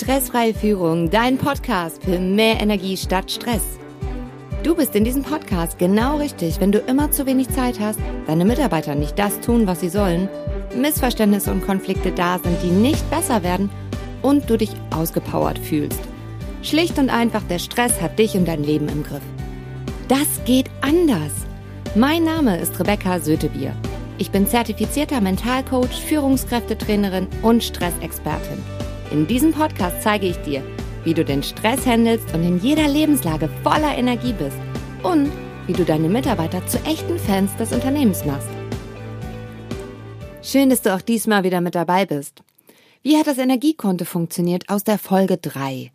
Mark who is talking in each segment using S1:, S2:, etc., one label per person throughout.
S1: Stressfreie Führung, dein Podcast für mehr Energie statt Stress. Du bist in diesem Podcast genau richtig, wenn du immer zu wenig Zeit hast, deine Mitarbeiter nicht das tun, was sie sollen, Missverständnisse und Konflikte da sind, die nicht besser werden und du dich ausgepowert fühlst. Schlicht und einfach, der Stress hat dich und dein Leben im Griff. Das geht anders. Mein Name ist Rebecca Sötebier. Ich bin zertifizierter Mentalcoach, Führungskräftetrainerin und Stressexpertin. In diesem Podcast zeige ich dir, wie du den Stress handelst und in jeder Lebenslage voller Energie bist und wie du deine Mitarbeiter zu echten Fans des Unternehmens machst. Schön, dass du auch diesmal wieder mit dabei bist. Wie hat das Energiekonto funktioniert aus der Folge 3?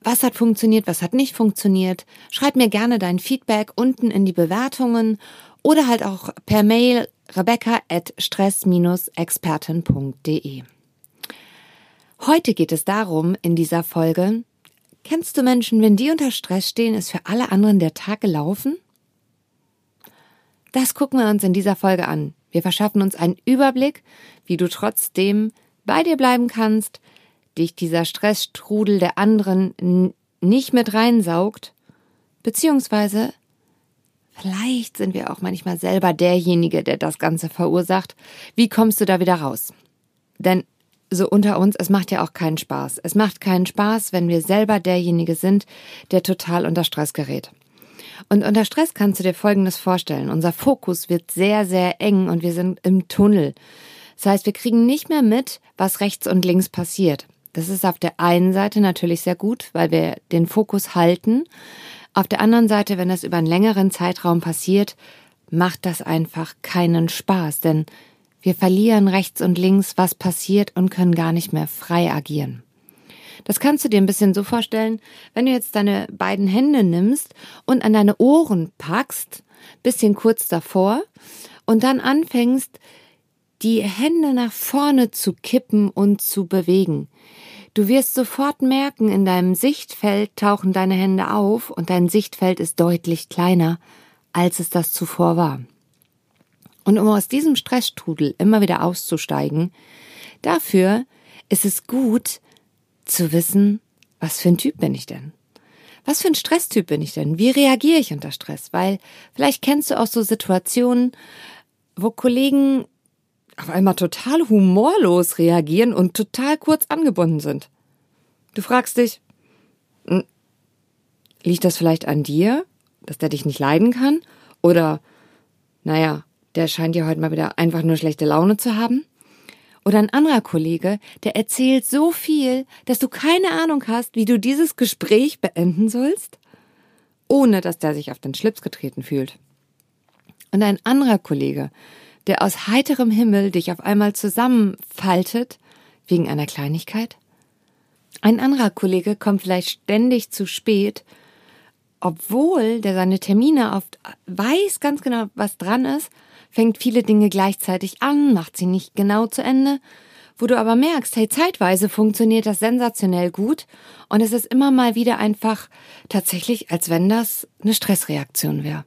S1: Was hat funktioniert, was hat nicht funktioniert? Schreib mir gerne dein Feedback unten in die Bewertungen oder halt auch per Mail rebecca at stress-expertin.de. Heute geht es darum, in dieser Folge, kennst du Menschen, wenn die unter Stress stehen, ist für alle anderen der Tag gelaufen? Das gucken wir uns in dieser Folge an. Wir verschaffen uns einen Überblick, wie du trotzdem bei dir bleiben kannst, dich dieser Stressstrudel der anderen nicht mit reinsaugt, beziehungsweise vielleicht sind wir auch manchmal selber derjenige, der das Ganze verursacht. Wie kommst du da wieder raus? Denn so unter uns, es macht ja auch keinen Spaß. Es macht keinen Spaß, wenn wir selber derjenige sind, der total unter Stress gerät. Und unter Stress kannst du dir Folgendes vorstellen. Unser Fokus wird sehr, sehr eng und wir sind im Tunnel. Das heißt, wir kriegen nicht mehr mit, was rechts und links passiert. Das ist auf der einen Seite natürlich sehr gut, weil wir den Fokus halten. Auf der anderen Seite, wenn das über einen längeren Zeitraum passiert, macht das einfach keinen Spaß, denn wir verlieren rechts und links, was passiert und können gar nicht mehr frei agieren. Das kannst du dir ein bisschen so vorstellen, wenn du jetzt deine beiden Hände nimmst und an deine Ohren packst, bisschen kurz davor, und dann anfängst, die Hände nach vorne zu kippen und zu bewegen. Du wirst sofort merken, in deinem Sichtfeld tauchen deine Hände auf und dein Sichtfeld ist deutlich kleiner, als es das zuvor war. Und um aus diesem Stressstrudel immer wieder auszusteigen, dafür ist es gut zu wissen, was für ein Typ bin ich denn? Was für ein Stresstyp bin ich denn? Wie reagiere ich unter Stress? Weil vielleicht kennst du auch so Situationen, wo Kollegen auf einmal total humorlos reagieren und total kurz angebunden sind. Du fragst dich, hm, liegt das vielleicht an dir, dass der dich nicht leiden kann? Oder, naja, der scheint ja heute mal wieder einfach nur schlechte Laune zu haben. Oder ein anderer Kollege, der erzählt so viel, dass du keine Ahnung hast, wie du dieses Gespräch beenden sollst, ohne dass der sich auf den Schlips getreten fühlt. Und ein anderer Kollege, der aus heiterem Himmel dich auf einmal zusammenfaltet, wegen einer Kleinigkeit. Ein anderer Kollege kommt vielleicht ständig zu spät, obwohl der seine Termine oft weiß ganz genau, was dran ist fängt viele Dinge gleichzeitig an, macht sie nicht genau zu Ende, wo du aber merkst, hey, zeitweise funktioniert das sensationell gut und es ist immer mal wieder einfach tatsächlich, als wenn das eine Stressreaktion wäre.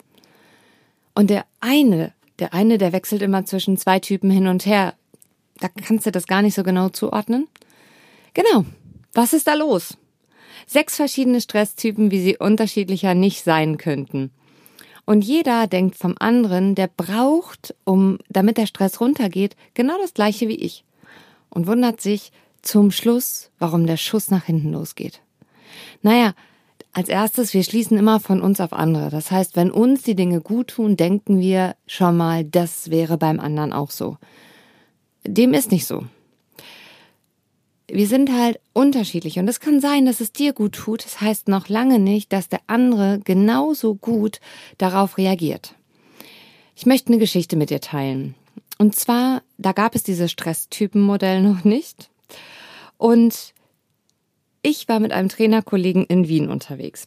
S1: Und der eine, der eine, der wechselt immer zwischen zwei Typen hin und her. Da kannst du das gar nicht so genau zuordnen. Genau. Was ist da los? Sechs verschiedene Stresstypen, wie sie unterschiedlicher nicht sein könnten. Und jeder denkt vom anderen, der braucht, um, damit der Stress runtergeht, genau das gleiche wie ich. Und wundert sich zum Schluss, warum der Schuss nach hinten losgeht. Naja, als erstes, wir schließen immer von uns auf andere. Das heißt, wenn uns die Dinge gut tun, denken wir schon mal, das wäre beim anderen auch so. Dem ist nicht so wir sind halt unterschiedlich und es kann sein, dass es dir gut tut. Das heißt noch lange nicht, dass der andere genauso gut darauf reagiert. Ich möchte eine Geschichte mit dir teilen. Und zwar, da gab es dieses Stresstypenmodell noch nicht. Und ich war mit einem Trainerkollegen in Wien unterwegs.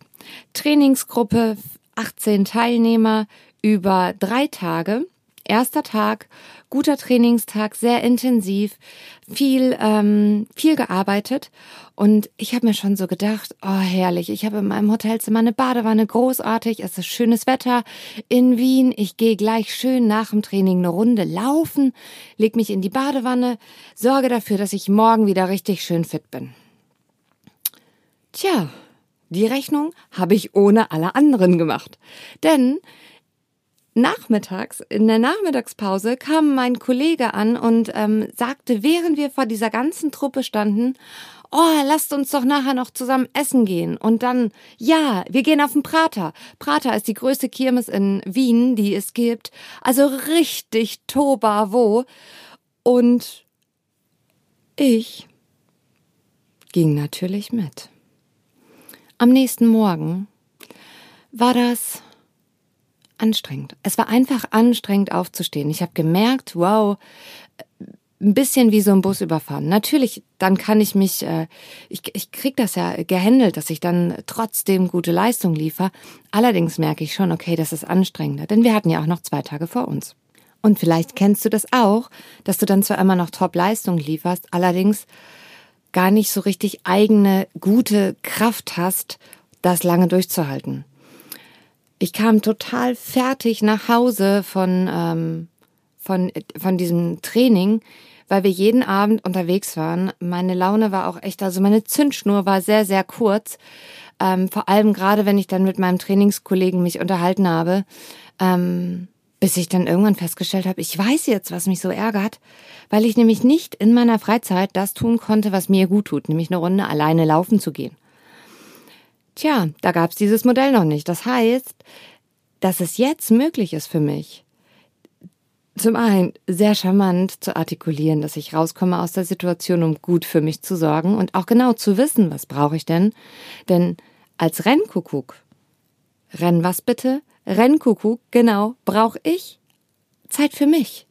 S1: Trainingsgruppe, 18 Teilnehmer über drei Tage. Erster Tag, guter Trainingstag, sehr intensiv, viel, ähm, viel gearbeitet. Und ich habe mir schon so gedacht, oh herrlich, ich habe in meinem Hotelzimmer eine Badewanne, großartig, es ist schönes Wetter in Wien. Ich gehe gleich schön nach dem Training eine Runde laufen, leg mich in die Badewanne, sorge dafür, dass ich morgen wieder richtig schön fit bin. Tja, die Rechnung habe ich ohne alle anderen gemacht. Denn nachmittags, in der Nachmittagspause, kam mein Kollege an und ähm, sagte, während wir vor dieser ganzen Truppe standen, oh, lasst uns doch nachher noch zusammen essen gehen. Und dann, ja, wir gehen auf den Prater. Prater ist die größte Kirmes in Wien, die es gibt. Also richtig Tobavo. Und ich ging natürlich mit. Am nächsten Morgen war das anstrengend. Es war einfach anstrengend aufzustehen. Ich habe gemerkt, wow, ein bisschen wie so ein Bus überfahren. Natürlich, dann kann ich mich, äh, ich, ich krieg das ja gehandelt, dass ich dann trotzdem gute Leistung liefer. Allerdings merke ich schon, okay, das ist anstrengender, denn wir hatten ja auch noch zwei Tage vor uns. Und vielleicht kennst du das auch, dass du dann zwar immer noch Top-Leistung lieferst, allerdings gar nicht so richtig eigene gute Kraft hast, das lange durchzuhalten. Ich kam total fertig nach Hause von, ähm, von, von diesem Training, weil wir jeden Abend unterwegs waren. Meine Laune war auch echt, also meine Zündschnur war sehr, sehr kurz. Ähm, vor allem gerade, wenn ich dann mit meinem Trainingskollegen mich unterhalten habe, ähm, bis ich dann irgendwann festgestellt habe, ich weiß jetzt, was mich so ärgert, weil ich nämlich nicht in meiner Freizeit das tun konnte, was mir gut tut, nämlich eine Runde alleine laufen zu gehen. Tja, da gab's dieses Modell noch nicht. Das heißt, dass es jetzt möglich ist für mich, zum einen sehr charmant zu artikulieren, dass ich rauskomme aus der Situation, um gut für mich zu sorgen und auch genau zu wissen, was brauche ich denn. Denn als Rennkuckuck, Renn was bitte? Rennkuckuck, genau, brauche ich Zeit für mich.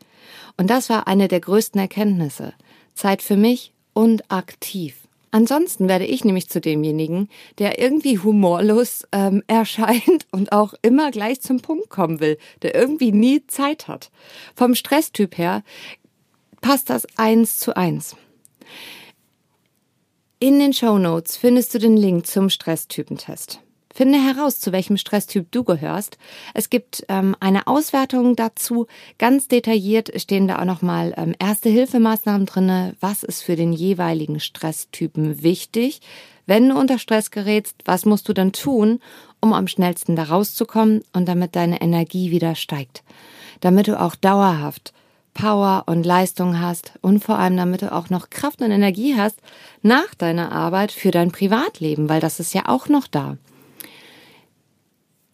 S1: Und das war eine der größten Erkenntnisse. Zeit für mich und aktiv. Ansonsten werde ich nämlich zu demjenigen, der irgendwie humorlos ähm, erscheint und auch immer gleich zum Punkt kommen will, der irgendwie nie Zeit hat. Vom Stresstyp her passt das eins zu eins. In den Show Notes findest du den Link zum Stresstypentest. Finde heraus, zu welchem Stresstyp du gehörst. Es gibt ähm, eine Auswertung dazu. Ganz detailliert stehen da auch nochmal ähm, erste Hilfemaßnahmen drinne. Was ist für den jeweiligen Stresstypen wichtig? Wenn du unter Stress gerätst, was musst du dann tun, um am schnellsten da rauszukommen und damit deine Energie wieder steigt? Damit du auch dauerhaft Power und Leistung hast und vor allem damit du auch noch Kraft und Energie hast nach deiner Arbeit für dein Privatleben, weil das ist ja auch noch da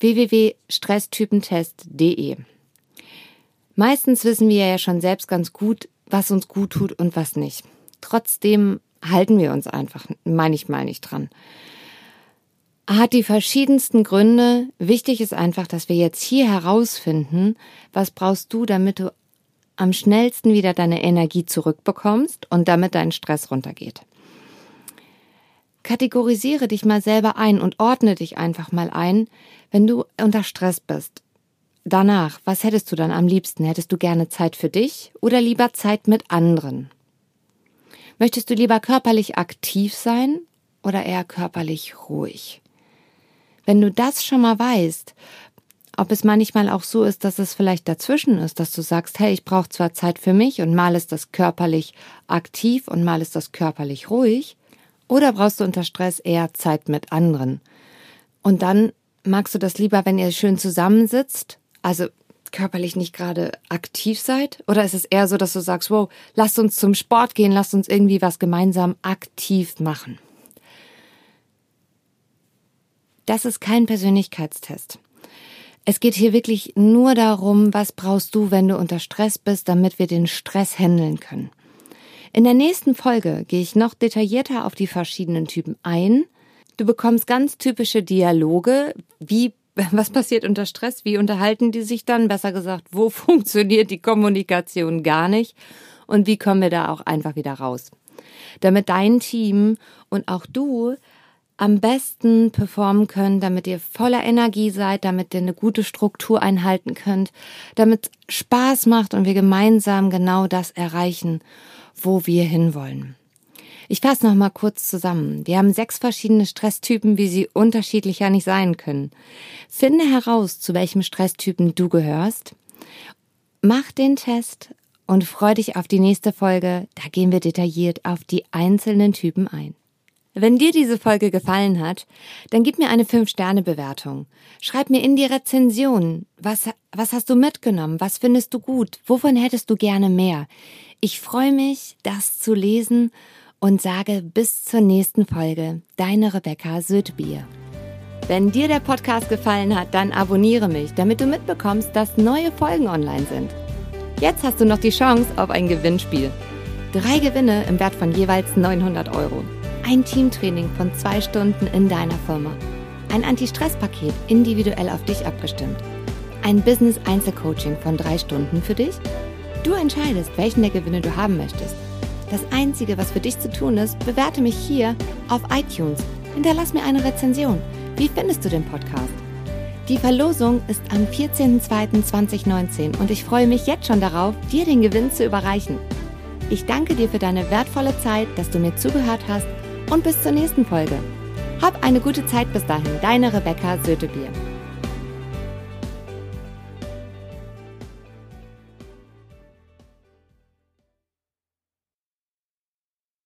S1: www.stresstypentest.de. Meistens wissen wir ja schon selbst ganz gut, was uns gut tut und was nicht. Trotzdem halten wir uns einfach, meine ich mal nicht dran. Hat die verschiedensten Gründe. Wichtig ist einfach, dass wir jetzt hier herausfinden, was brauchst du, damit du am schnellsten wieder deine Energie zurückbekommst und damit dein Stress runtergeht. Kategorisiere dich mal selber ein und ordne dich einfach mal ein, wenn du unter Stress bist. Danach, was hättest du dann am liebsten? Hättest du gerne Zeit für dich oder lieber Zeit mit anderen? Möchtest du lieber körperlich aktiv sein oder eher körperlich ruhig? Wenn du das schon mal weißt, ob es manchmal auch so ist, dass es vielleicht dazwischen ist, dass du sagst, hey, ich brauche zwar Zeit für mich und mal ist das körperlich aktiv und mal ist das körperlich ruhig, oder brauchst du unter Stress eher Zeit mit anderen? Und dann magst du das lieber, wenn ihr schön zusammensitzt, also körperlich nicht gerade aktiv seid? Oder ist es eher so, dass du sagst, wow, lasst uns zum Sport gehen, lasst uns irgendwie was gemeinsam aktiv machen? Das ist kein Persönlichkeitstest. Es geht hier wirklich nur darum, was brauchst du, wenn du unter Stress bist, damit wir den Stress handeln können. In der nächsten Folge gehe ich noch detaillierter auf die verschiedenen Typen ein. Du bekommst ganz typische Dialoge, wie was passiert unter Stress, wie unterhalten die sich dann, besser gesagt, wo funktioniert die Kommunikation gar nicht und wie kommen wir da auch einfach wieder raus. Damit dein Team und auch du am besten performen könnt, damit ihr voller Energie seid, damit ihr eine gute Struktur einhalten könnt, damit Spaß macht und wir gemeinsam genau das erreichen wo wir hinwollen. Ich fasse noch mal kurz zusammen. Wir haben sechs verschiedene Stresstypen, wie sie unterschiedlicher nicht sein können. Finde heraus, zu welchem Stresstypen du gehörst. Mach den Test und freu dich auf die nächste Folge. Da gehen wir detailliert auf die einzelnen Typen ein. Wenn dir diese Folge gefallen hat, dann gib mir eine 5-Sterne-Bewertung. Schreib mir in die Rezension, was, was hast du mitgenommen, was findest du gut, wovon hättest du gerne mehr. Ich freue mich, das zu lesen und sage bis zur nächsten Folge. Deine Rebecca Södbier. Wenn dir der Podcast gefallen hat, dann abonniere mich, damit du mitbekommst, dass neue Folgen online sind. Jetzt hast du noch die Chance auf ein Gewinnspiel. Drei Gewinne im Wert von jeweils 900 Euro. Ein Teamtraining von zwei Stunden in deiner Firma. Ein Anti-Stress-Paket individuell auf dich abgestimmt. Ein Business-Einzelcoaching von drei Stunden für dich. Du entscheidest, welchen der Gewinne du haben möchtest. Das Einzige, was für dich zu tun ist, bewerte mich hier auf iTunes. Hinterlass mir eine Rezension. Wie findest du den Podcast? Die Verlosung ist am 14.02.2019 und ich freue mich jetzt schon darauf, dir den Gewinn zu überreichen. Ich danke dir für deine wertvolle Zeit, dass du mir zugehört hast und bis zur nächsten Folge. Hab eine gute Zeit bis dahin, deine Rebecca Sötebier.